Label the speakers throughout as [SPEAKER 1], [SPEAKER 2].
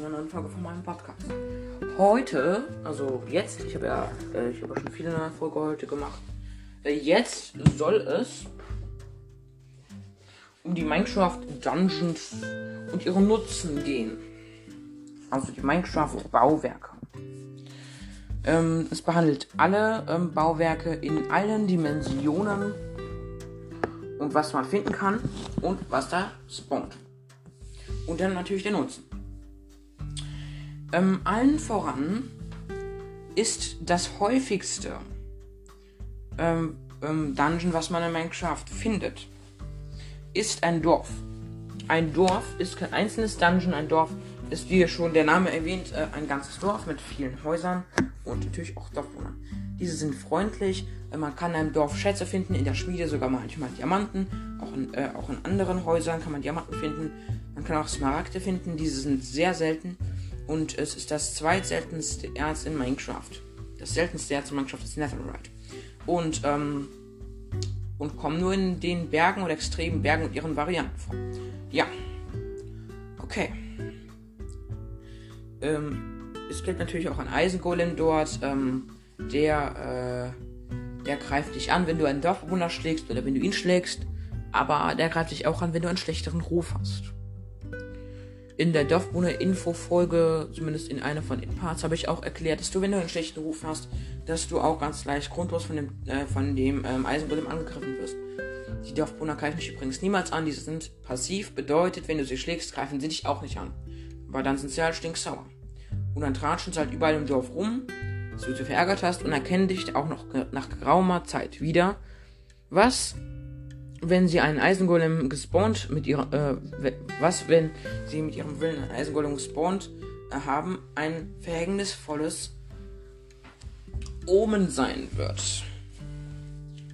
[SPEAKER 1] zu einer neuen Folge von meinem Podcast. Heute, also jetzt, ich habe ja, äh, ich habe schon viele neue Folgen heute gemacht. Äh, jetzt soll es um die Minecraft Dungeons und ihren Nutzen gehen. Also die Minecraft Bauwerke. Ähm, es behandelt alle ähm, Bauwerke in allen Dimensionen und was man finden kann und was da spawnt. Und dann natürlich der Nutzen. Ähm, allen voran ist das häufigste ähm, ähm, Dungeon, was man in Minecraft findet, ist ein Dorf. Ein Dorf ist kein einzelnes Dungeon, ein Dorf ist, wie schon der Name erwähnt, äh, ein ganzes Dorf mit vielen Häusern und natürlich auch Dorfbewohnern. Diese sind freundlich, äh, man kann in einem Dorf Schätze finden, in der Schmiede sogar manchmal Diamanten, auch in, äh, auch in anderen Häusern kann man Diamanten finden, man kann auch Smaragde finden, diese sind sehr selten und es ist das zweitseltenste Erz in Minecraft. Das seltenste Erz in Minecraft ist Netherite. Und, ähm, und kommen nur in den Bergen oder extremen Bergen und ihren Varianten vor. Ja. Okay. Ähm, es gibt natürlich auch einen Eisengolem dort, ähm, der, äh, der greift dich an, wenn du einen Dorfbewohner schlägst oder wenn du ihn schlägst, aber der greift dich auch an, wenn du einen schlechteren Ruf hast. In der Dorfbewohner-Info-Folge, zumindest in einer von den Parts, habe ich auch erklärt, dass du, wenn du einen schlechten Ruf hast, dass du auch ganz leicht grundlos von dem, äh, dem ähm, Eisengolem angegriffen wirst. Die Dorfbewohner greifen dich übrigens niemals an, diese sind passiv, bedeutet, wenn du sie schlägst, greifen sie dich auch nicht an. Weil dann sind sie halt stinksauer. Und dann tratschen sie halt überall im Dorf rum, dass du sie verärgert hast und erkennen dich auch noch nach geraumer Zeit wieder. Was, wenn sie einen Eisengolem gespawnt mit ihrer, äh, was, wenn sie mit ihrem Willen einen Eisengolem gespawnt haben, ein verhängnisvolles Omen sein wird.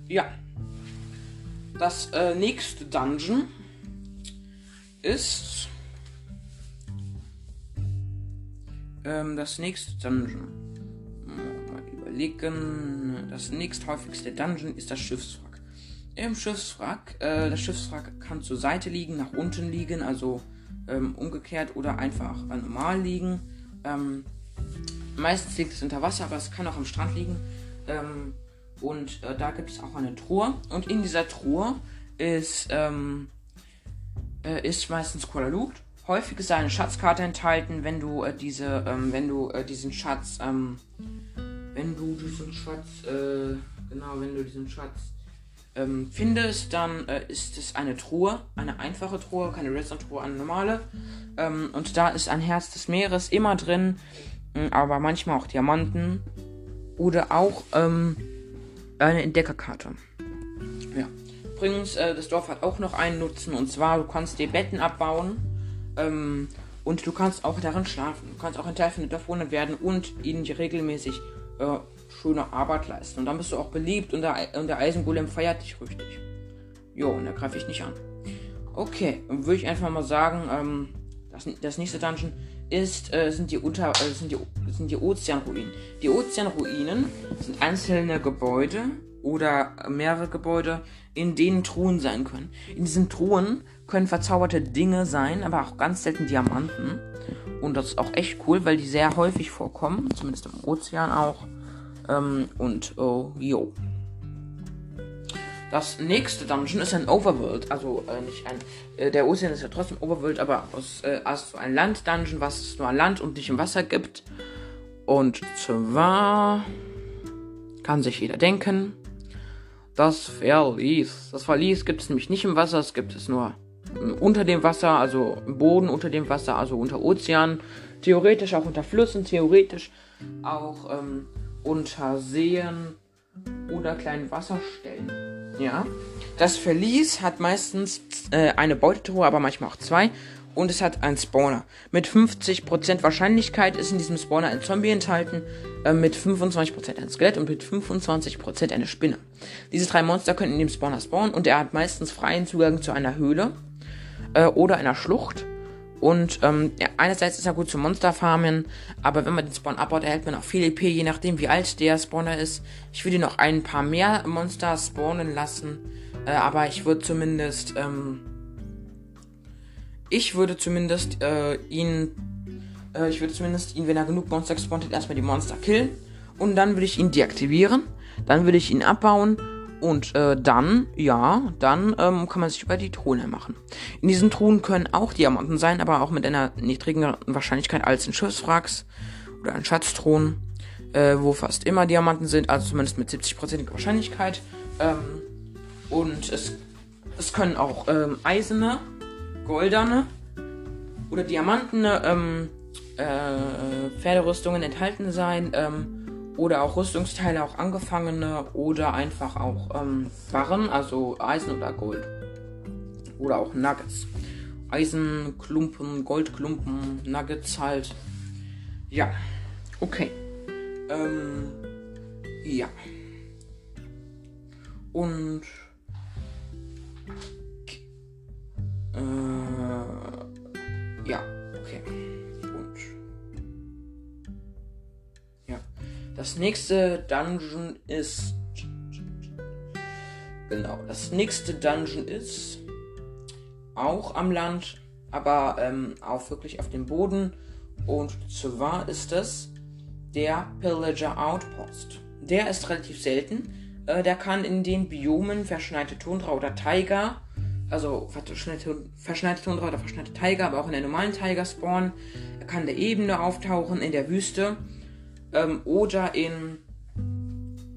[SPEAKER 1] Ja. Das äh, nächste Dungeon ist ähm, das nächste Dungeon. Mal überlegen. Das nächsthäufigste Dungeon ist das Schiffswrack. Im Schiffswrack, äh, das Schiffswrack kann zur Seite liegen, nach unten liegen, also ähm, umgekehrt oder einfach normal liegen. Ähm, meistens liegt es unter Wasser, aber es kann auch am Strand liegen. Ähm, und äh, da gibt es auch eine Truhe. Und in dieser Truhe ist, ähm, äh, ist meistens Kuala Luft. Häufig ist eine Schatzkarte enthalten, wenn du äh, diese, ähm, wenn du äh, diesen Schatz, ähm, wenn du diesen Schatz, äh, genau, wenn du diesen Schatz ähm, findest, dann äh, ist es eine Truhe, eine einfache Truhe, keine Redstone-Truhe, eine normale. Ähm, und da ist ein Herz des Meeres immer drin, aber manchmal auch Diamanten oder auch ähm, eine Entdeckerkarte. Ja. Übrigens, äh, das Dorf hat auch noch einen Nutzen und zwar, du kannst dir Betten abbauen ähm, und du kannst auch darin schlafen. Du kannst auch ein Teil von den Dorfwohnern werden und ihnen regelmäßig äh, schöne Arbeit leisten. Und dann bist du auch beliebt und der, und der Eisengolem feiert dich richtig. Jo, und da greife ich nicht an. Okay, dann würde ich einfach mal sagen, ähm, das, das nächste Dungeon ist, äh, sind, die Unter, äh, sind, die, sind die Ozeanruinen. Die Ozeanruinen sind einzelne Gebäude oder mehrere Gebäude, in denen Truhen sein können. In diesen Truhen können verzauberte Dinge sein, aber auch ganz selten Diamanten. Und das ist auch echt cool, weil die sehr häufig vorkommen, zumindest im Ozean auch. Ähm, und oh, jo. Das nächste Dungeon ist ein Overworld, also äh, nicht ein. Äh, der Ozean ist ja trotzdem Overworld, aber aus, äh, also ein Land-Dungeon, was es nur an Land und nicht im Wasser gibt. Und zwar kann sich jeder denken. Das Verlies. Das Verlies gibt es nämlich nicht im Wasser, es gibt es nur unter dem Wasser, also im Boden unter dem Wasser, also unter Ozeanen. Theoretisch auch unter Flüssen, theoretisch auch ähm, unter Seen oder kleinen Wasserstellen. Ja. Das Verlies hat meistens äh, eine Beutetruhe, aber manchmal auch zwei. Und es hat einen Spawner. Mit 50% Wahrscheinlichkeit ist in diesem Spawner ein Zombie enthalten, äh, mit 25% ein Skelett und mit 25% eine Spinne. Diese drei Monster können in dem Spawner spawnen und er hat meistens freien Zugang zu einer Höhle äh, oder einer Schlucht. Und ähm, ja, einerseits ist er gut zum Monsterfarmen, aber wenn man den Spawn abbaut, erhält man auch viel EP, je nachdem wie alt der Spawner ist. Ich würde noch ein paar mehr Monster spawnen lassen, äh, aber ich würde zumindest, ähm, ich würde zumindest äh, ihn Äh, ich würde zumindest ihn, wenn er genug Monster gespawnt hat, erstmal die Monster killen. Und dann würde ich ihn deaktivieren. Dann würde ich ihn abbauen. Und äh, dann, ja, dann ähm, kann man sich über die Truhen machen. In diesen Truhen können auch Diamanten sein, aber auch mit einer niedrigeren Wahrscheinlichkeit als in Schiffswracks oder in Schatztruhen, äh, wo fast immer Diamanten sind, also zumindest mit 70% Wahrscheinlichkeit. Ähm, und es, es können auch ähm, eiserne, goldene oder diamantene ähm, äh, Pferderüstungen enthalten sein. Ähm, oder auch Rüstungsteile, auch angefangene oder einfach auch ähm, Barren, also Eisen oder Gold. Oder auch Nuggets. Eisenklumpen, Goldklumpen, Nuggets halt. Ja. Okay. Ähm, ja. Und äh, ja, Das nächste Dungeon ist genau. Das nächste Dungeon ist auch am Land, aber ähm, auch wirklich auf dem Boden. Und zwar ist es der Pillager Outpost. Der ist relativ selten. Äh, der kann in den Biomen verschneite Tundra oder Tiger, also verschneite, verschneite Tundra oder verschneite Tiger, aber auch in der normalen Tiger spawnen. Er kann in der Ebene auftauchen, in der Wüste ähm, oder in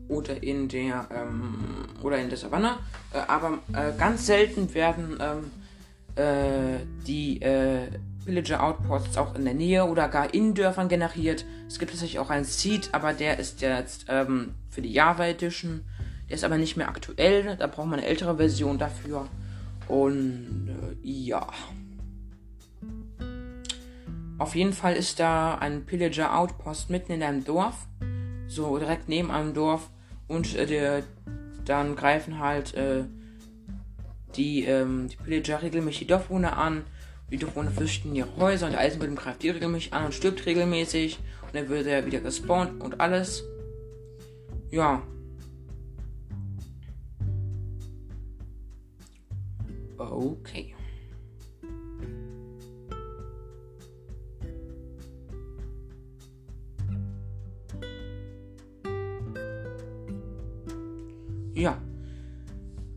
[SPEAKER 1] oder in der ähm, oder in der Savanne. Äh, aber äh, ganz selten werden ähm, äh, die äh, Villager Outposts auch in der Nähe oder gar in Dörfern generiert. Es gibt tatsächlich auch einen Seed, aber der ist jetzt ähm, für die Java Edition. Der ist aber nicht mehr aktuell. Da braucht man eine ältere Version dafür. Und äh, ja. Auf jeden Fall ist da ein Pillager Outpost mitten in einem Dorf. So direkt neben einem Dorf. Und äh, der, dann greifen halt äh, die, ähm, die Pillager regelmäßig die Dorfbewohner an die Drohne flüchten ihre Häuser und der Eisenbildung greift die regelmäßig an und stirbt regelmäßig. Und dann wird er wieder gespawnt und alles. Ja. Okay. Ja.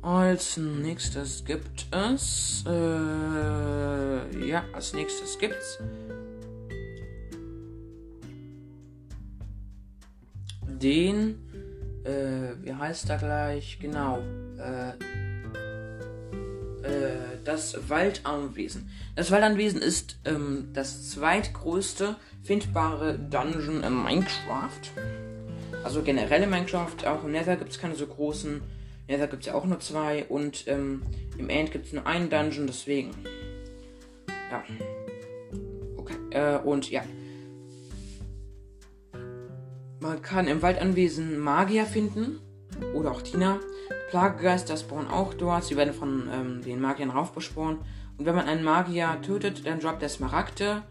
[SPEAKER 1] Als nächstes gibt es. Äh, ja, als nächstes gibt's. Den. Äh, wie heißt er gleich? Genau. Äh, äh, das Waldanwesen. Das Waldanwesen ist ähm, das zweitgrößte findbare Dungeon in Minecraft. Also generell in Minecraft, auch im Nether gibt es keine so großen Nether gibt es ja auch nur zwei und ähm, im End gibt es nur einen Dungeon, deswegen. Ja. Okay, äh, und ja. Man kann im Waldanwesen Magier finden. Oder auch Tina. Plagegeister spawnen auch dort. Sie werden von ähm, den Magiern raufbesporen. Und wenn man einen Magier tötet, dann droppt er Smaragde.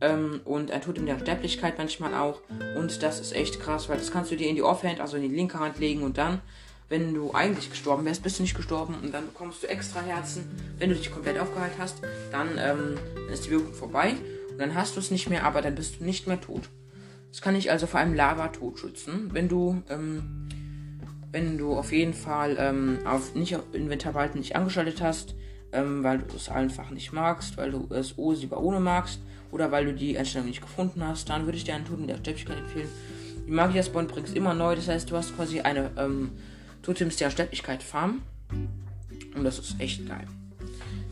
[SPEAKER 1] Ähm, und tut ihm der Sterblichkeit manchmal auch. Und das ist echt krass, weil das kannst du dir in die Offhand, also in die linke Hand legen und dann wenn du eigentlich gestorben wärst, bist du nicht gestorben und dann bekommst du extra Herzen. Wenn du dich komplett aufgeheilt hast, dann, ähm, ist die Wirkung vorbei und dann hast du es nicht mehr, aber dann bist du nicht mehr tot. Das kann dich also vor allem Lava-Tod schützen, wenn du, ähm, wenn du auf jeden Fall ähm, auf nicht auf Inventarwalten nicht angeschaltet hast, ähm, weil du es einfach nicht magst, weil du es OSI ohne magst oder weil du die Einstellung nicht gefunden hast, dann würde ich dir einen mit der Steppigkeit empfehlen. Die Magier-Spawn bringst immer neu, das heißt, du hast quasi eine ähm, Totems der Sterblichkeit farmen. Und das ist echt geil.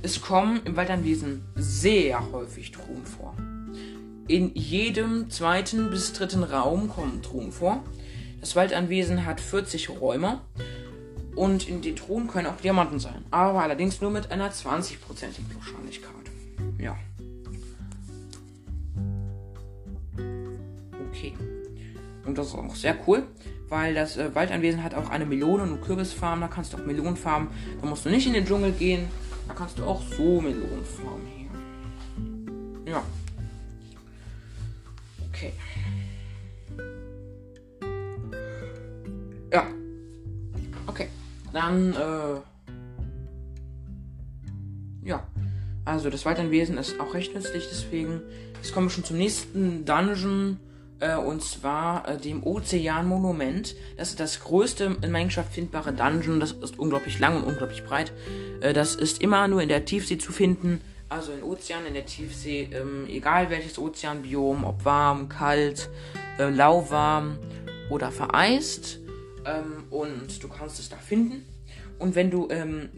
[SPEAKER 1] Es kommen im Waldernwesen sehr häufig Truhen vor. In jedem zweiten bis dritten Raum kommen Truhen vor. Das Waldanwesen hat 40 Räume. Und in den Truhen können auch Diamanten sein. Aber allerdings nur mit einer 20%igen Wahrscheinlichkeit. Ja. Okay. Und das ist auch sehr cool weil das äh, Waldanwesen hat auch eine Melonen- und Kürbisfarm. Da kannst du auch Melonen farmen. Da musst du nicht in den Dschungel gehen. Da kannst du auch so Melonen farmen hier. Ja. Okay. Ja. Okay. Dann, äh. Ja. Also das Waldernwesen ist auch recht nützlich, deswegen. Jetzt kommen wir schon zum nächsten Dungeon. Äh, und zwar äh, dem Ozeanmonument. Das ist das größte in Minecraft findbare Dungeon. Das ist unglaublich lang und unglaublich breit. Äh, das ist immer nur in der Tiefsee zu finden. Also in Ozean, in der Tiefsee, ähm, egal welches Ozeanbiom, ob warm, kalt, äh, lauwarm oder vereist. Ähm, und du kannst es da finden. Und wenn du ähm,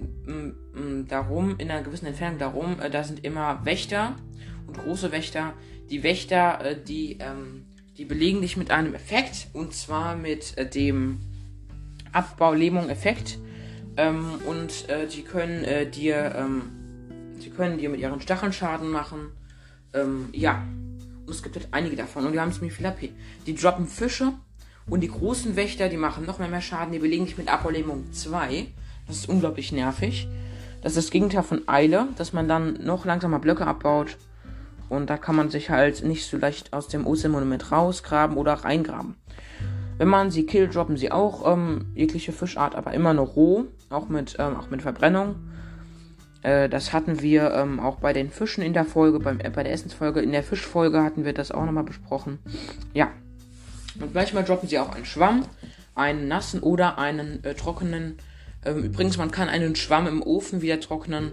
[SPEAKER 1] darum, in einer gewissen Entfernung darum, äh, da sind immer Wächter und große Wächter. Die Wächter, äh, die, ähm, die belegen dich mit einem Effekt. Und zwar mit äh, dem Abbau-Lähmung-Effekt. Ähm, und äh, die können äh, dir, ähm, sie können dir mit ihren Stacheln Schaden machen. Ähm, ja. Und es gibt halt einige davon. Und die haben ziemlich viel AP. Die droppen Fische. Und die großen Wächter, die machen noch mehr, mehr Schaden. Die belegen dich mit Abbau-Lähmung 2. Das ist unglaublich nervig. Das ist das Gegenteil von Eile, dass man dann noch langsamer Blöcke abbaut. Und da kann man sich halt nicht so leicht aus dem Ozeanmonument rausgraben oder reingraben. Wenn man sie killt, droppen sie auch ähm, jegliche Fischart, aber immer nur roh, auch mit, ähm, auch mit Verbrennung. Äh, das hatten wir ähm, auch bei den Fischen in der Folge, beim, äh, bei der Essensfolge. In der Fischfolge hatten wir das auch nochmal besprochen. Ja. Und manchmal droppen sie auch einen Schwamm, einen nassen oder einen äh, trockenen ähm, übrigens, man kann einen Schwamm im Ofen wieder trocknen.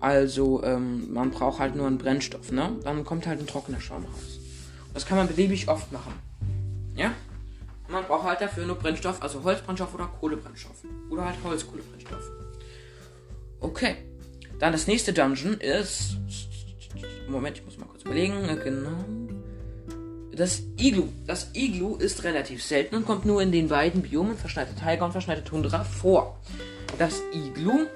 [SPEAKER 1] Also, ähm, man braucht halt nur einen Brennstoff, ne? Dann kommt halt ein trockener Schwamm raus. Das kann man beliebig oft machen. Ja? Man braucht halt dafür nur Brennstoff, also Holzbrennstoff oder Kohlebrennstoff. Oder halt Holzkohlebrennstoff. Okay. Dann das nächste Dungeon ist. Moment, ich muss mal kurz überlegen. Genau. Das Iglu. Das Iglu ist relativ selten und kommt nur in den beiden Biomen verschneite Taiga und verschneite Tundra vor. Das Iglu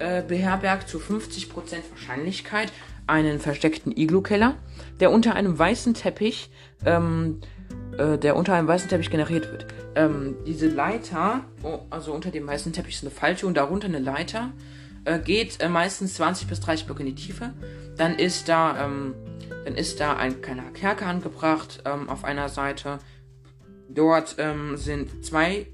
[SPEAKER 1] äh, beherbergt zu 50% Wahrscheinlichkeit einen versteckten Iglu-Keller, der unter einem weißen Teppich, ähm, äh, der unter einem weißen Teppich generiert wird. Ähm, diese Leiter, oh, also unter dem weißen Teppich ist eine Falte und darunter eine Leiter, äh, geht äh, meistens 20 bis 30 Blöcke in die Tiefe. Dann ist da ähm, dann ist da ein kleiner Kerker angebracht ähm, auf einer Seite. Dort ähm, sind zwei.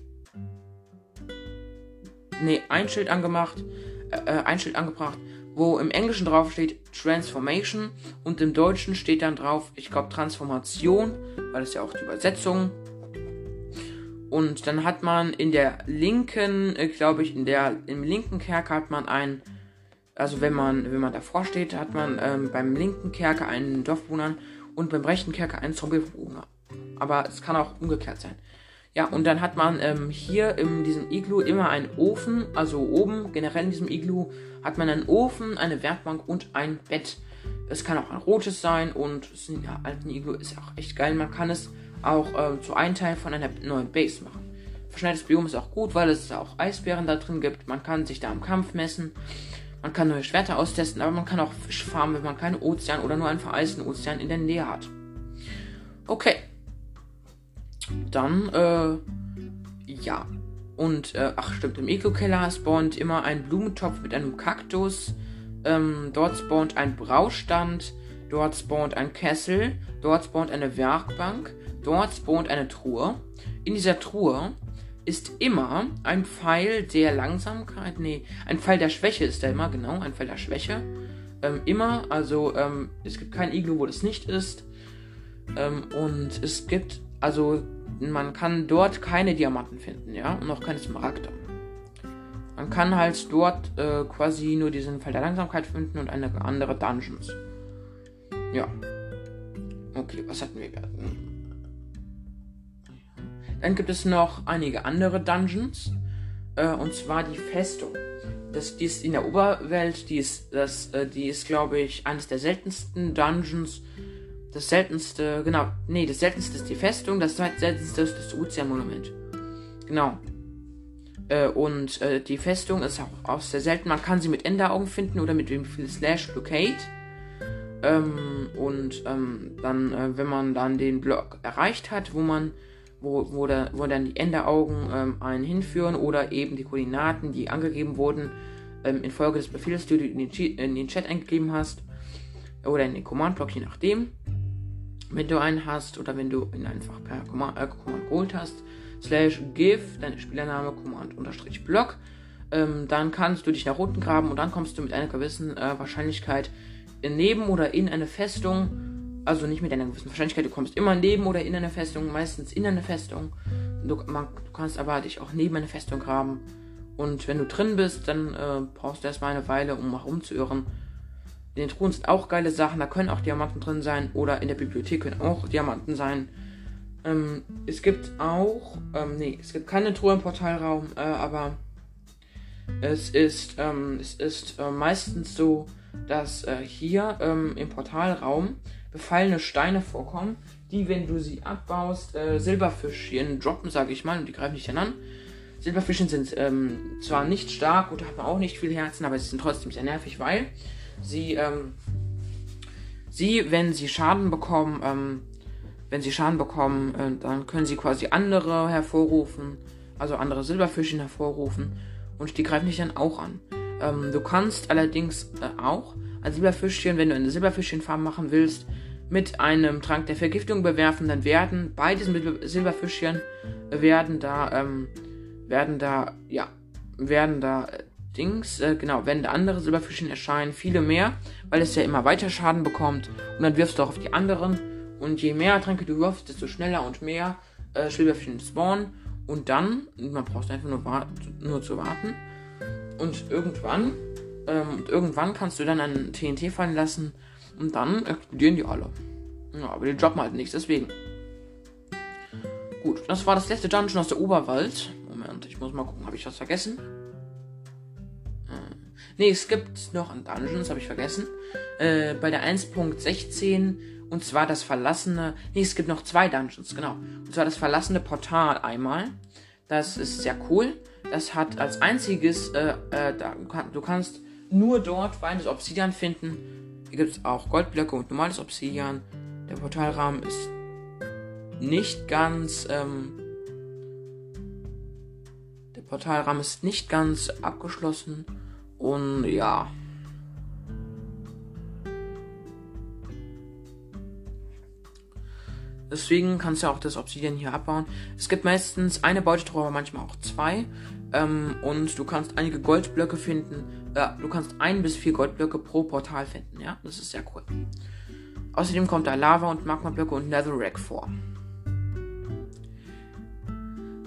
[SPEAKER 1] Nee, ein Schild angemacht. Äh, äh, ein Schild angebracht, wo im Englischen drauf steht Transformation und im Deutschen steht dann drauf, ich glaube, Transformation, weil das ja auch die Übersetzung. Und dann hat man in der linken, äh, glaube ich, in der im linken Kerker hat man ein also wenn man, wenn man davor steht, hat man ähm, beim linken Kerker einen Dorfbewohner und beim rechten Kerker einen Zombiebewohner. Aber es kann auch umgekehrt sein. Ja, und dann hat man ähm, hier in diesem Iglu immer einen Ofen, also oben generell in diesem Iglu hat man einen Ofen, eine Werkbank und ein Bett. Es kann auch ein rotes sein und es in der alten Iglu ist auch echt geil. Man kann es auch äh, zu einem Teil von einer neuen Base machen. Verschneites Biom ist auch gut, weil es auch Eisbären da drin gibt. Man kann sich da im Kampf messen. Man kann neue Schwerter austesten, aber man kann auch Fisch farmen, wenn man keinen Ozean oder nur einen vereisten Ozean in der Nähe hat. Dann, äh, ja. Und, äh, ach stimmt, im Eco-Keller spawnt immer ein Blumentopf mit einem Kaktus. Ähm, dort spawnt ein Braustand. Dort spawnt ein Kessel. Dort spawnt eine Werkbank. Dort spawnt eine Truhe. In dieser Truhe ist immer ein Pfeil der Langsamkeit, nee, ein Pfeil der Schwäche ist da immer, genau, ein Pfeil der Schwäche. Ähm, immer, also ähm, es gibt kein Iglu, wo das nicht ist. Ähm, und es gibt, also man kann dort keine Diamanten finden, ja, und auch keine Smaragde. Man kann halt dort äh, quasi nur diesen Pfeil der Langsamkeit finden und eine andere Dungeons. Ja. Okay, was hatten wir? Dann gibt es noch einige andere Dungeons. Äh, und zwar die Festung. Das, die ist in der Oberwelt. Die ist, das, äh, die ist, glaube ich, eines der seltensten Dungeons. Das seltenste, genau, nee, das seltenste ist die Festung. Das seltenste ist das Ozeanmonument. Genau. Äh, und äh, die Festung ist auch, auch sehr selten. Man kann sie mit Enderaugen finden oder mit dem Slash Blockade. Ähm, und ähm, dann, äh, wenn man dann den Block erreicht hat, wo man wo, wo, da, wo dann die Enderaugen ähm, einen hinführen oder eben die Koordinaten, die angegeben wurden, ähm, infolge des Befehls, die du in den, Chat eingegeben hast oder in den Command-Block, je nachdem. Wenn du einen hast oder wenn du ihn einfach per Command, äh, Command geholt hast, slash give, dein Spielername, Command unterstrich Block, ähm, dann kannst du dich nach unten graben und dann kommst du mit einer gewissen äh, Wahrscheinlichkeit neben oder in eine Festung. Also nicht mit einer gewissen Wahrscheinlichkeit, du kommst immer neben oder in eine Festung, meistens in eine Festung. Du, man, du kannst aber dich auch neben eine Festung graben. Und wenn du drin bist, dann äh, brauchst du erstmal eine Weile, um herumzuirren. In den Truhen sind auch geile Sachen, da können auch Diamanten drin sein. Oder in der Bibliothek können auch Diamanten sein. Ähm, es gibt auch, ähm, nee, es gibt keine Truhe im Portalraum, äh, aber es ist, ähm, es ist äh, meistens so, dass äh, hier ähm, im Portalraum befallene Steine vorkommen, die, wenn du sie abbaust, äh, Silberfischchen droppen, sage ich mal, und die greifen dich dann an. Silberfischchen sind ähm, zwar nicht stark und haben auch nicht viel Herzen, aber sie sind trotzdem sehr nervig, weil sie, ähm, sie, wenn sie Schaden bekommen, ähm, wenn sie Schaden bekommen, äh, dann können sie quasi andere hervorrufen, also andere Silberfischchen hervorrufen und die greifen dich dann auch an. Ähm, du kannst allerdings äh, auch ein Silberfischchen, wenn du eine Silberfischchenfarm machen willst, mit einem Trank der Vergiftung bewerfen, dann werden bei diesen Silberfischchen werden da, ähm, werden da, ja, werden da äh, Dings, äh, genau, wenn andere Silberfischchen erscheinen, viele mehr, weil es ja immer weiter Schaden bekommt und dann wirfst du auch auf die anderen und je mehr Tränke du wirfst, desto schneller und mehr äh, Silberfischchen spawnen und dann, man braucht einfach nur, nur zu warten und irgendwann, ähm, irgendwann kannst du dann einen TNT fallen lassen und dann explodieren die alle. Ja, aber die droppen halt nichts, deswegen. Gut, das war das letzte Dungeon aus der Oberwald. Moment, ich muss mal gucken, habe ich was vergessen? Ne, es gibt noch ein Dungeon, das habe ich vergessen. Äh, bei der 1.16 und zwar das verlassene. Ne, es gibt noch zwei Dungeons, genau. Und zwar das verlassene Portal einmal. Das ist sehr cool. Das hat als einziges, äh, äh, du kannst nur dort feines Obsidian finden. Hier gibt es auch Goldblöcke und normales Obsidian. Der Portalrahmen ist nicht ganz, ähm, der Portalrahmen ist nicht ganz abgeschlossen. Und ja. Deswegen kannst du auch das Obsidian hier abbauen. Es gibt meistens eine Beutetruhe, aber manchmal auch zwei. Ähm, und du kannst einige Goldblöcke finden. Äh, du kannst ein bis vier Goldblöcke pro Portal finden. Ja, das ist sehr cool. Außerdem kommt da Lava und Magmablöcke und Netherrack vor.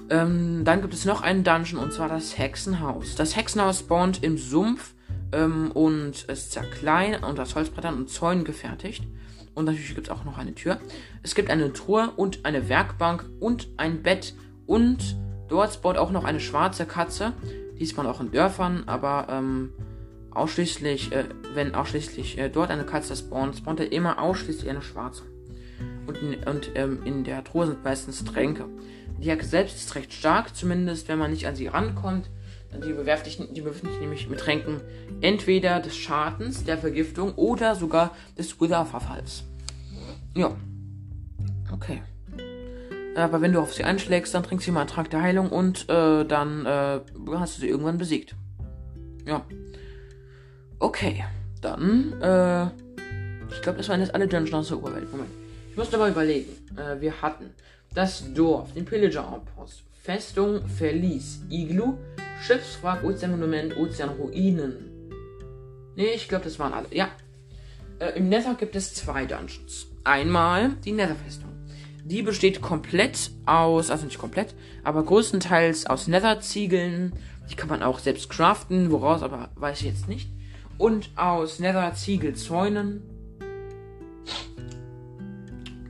[SPEAKER 1] Ähm, dann gibt es noch einen Dungeon und zwar das Hexenhaus. Das Hexenhaus spawnt im Sumpf ähm, und ist sehr klein und aus Holzbrettern und Zäunen gefertigt. Und natürlich gibt es auch noch eine Tür. Es gibt eine Truhe und eine Werkbank und ein Bett. Und dort spawnt auch noch eine schwarze Katze. Die spawnt auch in Dörfern, aber ähm, ausschließlich, äh, wenn ausschließlich äh, dort eine Katze spawnt, spawnt er immer ausschließlich eine schwarze. Und, und ähm, in der Truhe sind meistens Tränke. Die Hexe selbst ist recht stark, zumindest wenn man nicht an sie rankommt. Die bewerft dich, die bewerft dich nämlich mit Tränken entweder des Schadens, der Vergiftung oder sogar des Wither-Verfalls. Ja. Okay. Aber wenn du auf sie einschlägst, dann trinkst du mal einen Trank der Heilung und äh, dann äh, hast du sie irgendwann besiegt. Ja. Okay. Dann, äh, ich glaube, das waren jetzt alle Dungeons aus der Oberwelt. Moment. Ich muss aber überlegen. Äh, wir hatten das Dorf, den Pillager Outpost, Festung, Verlies, Iglu, Schiffswrack, Ozeanmonument, Ozeanruinen. Nee, ich glaube, das waren alle. Ja. Äh, Im Nether gibt es zwei Dungeons. Einmal die Nether-Festung. Die besteht komplett aus, also nicht komplett, aber größtenteils aus Nether-Ziegeln. Die kann man auch selbst craften, woraus aber weiß ich jetzt nicht. Und aus Nether-Ziegelzäunen.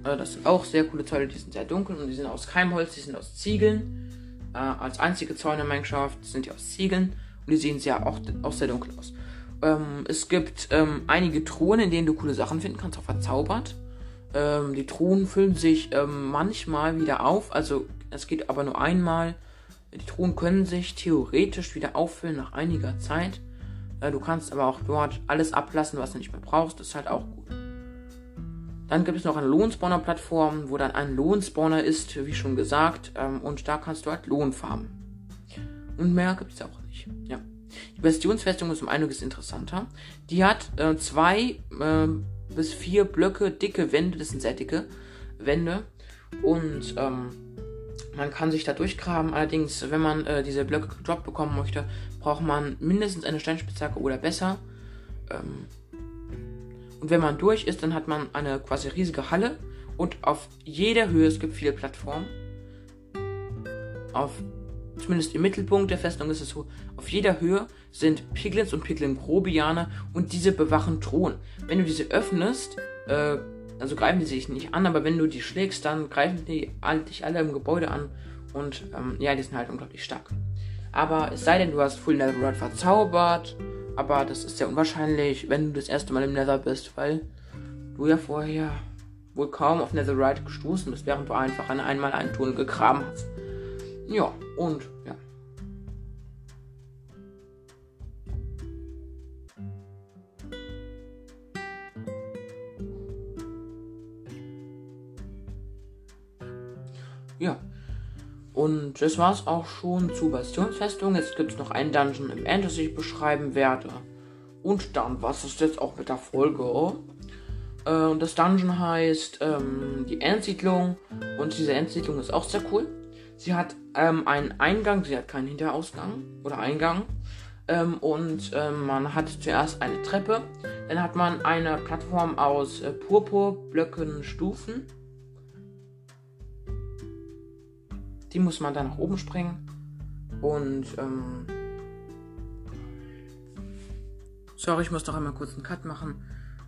[SPEAKER 1] Äh, das sind auch sehr coole Zäune, die sind sehr dunkel und die sind aus Keimholz, die sind aus Ziegeln. Äh, als einzige Zäune in Minecraft sind die aus Ziegeln und die sehen sehr auch, auch sehr dunkel aus. Ähm, es gibt ähm, einige Truhen, in denen du coole Sachen finden kannst, auch verzaubert. Ähm, die Truhen füllen sich ähm, manchmal wieder auf, also es geht aber nur einmal. Die Truhen können sich theoretisch wieder auffüllen nach einiger Zeit. Äh, du kannst aber auch dort alles ablassen, was du nicht mehr brauchst. Ist halt auch gut. Dann gibt es noch eine Lohnspawner-Plattform, wo dann ein Lohnspawner ist, wie schon gesagt. Ähm, und da kannst du halt Lohn farmen. Und mehr gibt es auch nicht. Ja. Die Bastionsfestung ist um einiges interessanter. Die hat äh, zwei äh, bis vier Blöcke dicke Wände, das sind sehr dicke Wände. Und ähm, Man kann sich da durchgraben. Allerdings, wenn man äh, diese Blöcke gedroppt bekommen möchte, braucht man mindestens eine Steinspitzhacke oder besser. Ähm, und wenn man durch ist, dann hat man eine quasi riesige Halle. Und auf jeder Höhe, es gibt viele Plattformen. Auf, zumindest im Mittelpunkt der Festung ist es so, auf jeder Höhe sind Piglins und Piglin-Grobianer und diese bewachen Thron. Wenn du diese öffnest, äh, also greifen die sich nicht an, aber wenn du die schlägst, dann greifen die dich alle im Gebäude an und ähm, ja, die sind halt unglaublich stark. Aber es sei denn, du hast Full Netherite verzaubert, aber das ist sehr unwahrscheinlich, wenn du das erste Mal im Nether bist, weil du ja vorher wohl kaum auf Netherite gestoßen bist, während du einfach an einmal einen Tunnel gegraben hast. Ja, und ja. Ja. Und das war's auch schon zu Bastionsfestung. Jetzt gibt es noch einen Dungeon im End, das ich beschreiben werde. Und dann war es jetzt auch mit der Folge. Äh, und das Dungeon heißt ähm, die Endsiedlung. Und diese Endsiedlung ist auch sehr cool. Sie hat ähm, einen Eingang, sie hat keinen Hinterausgang oder Eingang. Ähm, und ähm, man hat zuerst eine Treppe. Dann hat man eine Plattform aus äh, Purpurblöcken, Stufen Die muss man dann nach oben springen. Und, ähm. Sorry, ich muss doch einmal kurz einen Cut machen.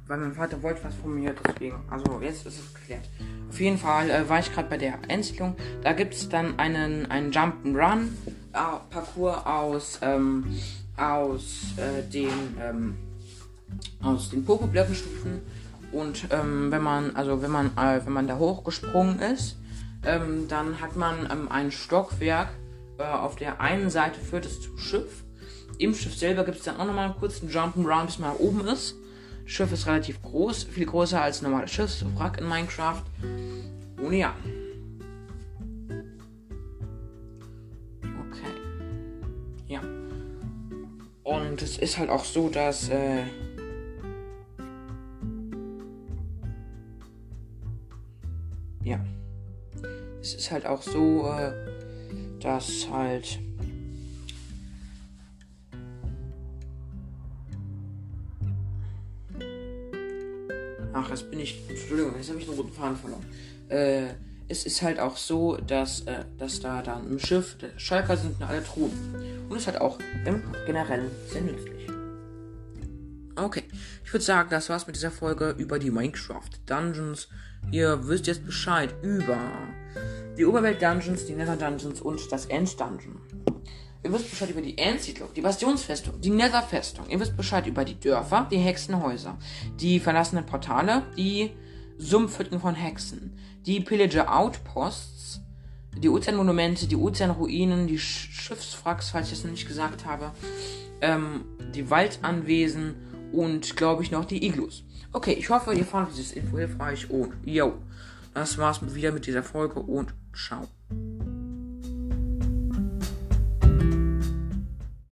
[SPEAKER 1] Weil mein Vater wollte was von mir, deswegen. Also, jetzt ist es geklärt. Auf jeden Fall äh, war ich gerade bei der Endsiedlung. Da gibt es dann einen, einen Jump'n'Run-Parcours äh, aus, ähm, aus äh, den, ähm, aus den Pokeblöckenstufen. Und ähm, wenn man, also wenn man, äh, wenn man da hochgesprungen ist, ähm, dann hat man ähm, ein Stockwerk. Äh, auf der einen Seite führt es zum Schiff. Im Schiff selber gibt es dann auch nochmal einen kurzen Jump'n'Run, bis man oben ist. Das Schiff ist relativ groß, viel größer als ein normales Schiffswrack in Minecraft. Und ja. Okay. Ja. Und es ist halt auch so, dass. Äh, es ist halt auch so, äh, dass halt. Ach, jetzt bin ich. Entschuldigung, jetzt habe ich einen roten Faden verloren. Äh, es ist halt auch so, dass, äh, dass da dann im Schiff, Schalker sind alle Truhen. Und es ist halt auch im Generellen sehr nützlich. Okay, ich würde sagen, das war's mit dieser Folge über die Minecraft Dungeons. Ihr wisst jetzt Bescheid über die Oberwelt-Dungeons, die Nether-Dungeons und das End-Dungeon. Ihr wisst Bescheid über die Endsiedlung, die Bastionsfestung, die Nether-Festung. Ihr wisst Bescheid über die Dörfer, die Hexenhäuser, die verlassenen Portale, die Sumpfhütten von Hexen, die Pillager Outposts, die Ozeanmonumente, die Ozeanruinen, die Schiffswracks, falls ich es noch nicht gesagt habe, ähm, die Waldanwesen und, glaube ich, noch die Iglus. Okay, ich hoffe, ihr fandet dieses Info hilfreich und yo, das war's wieder mit dieser Folge und ciao.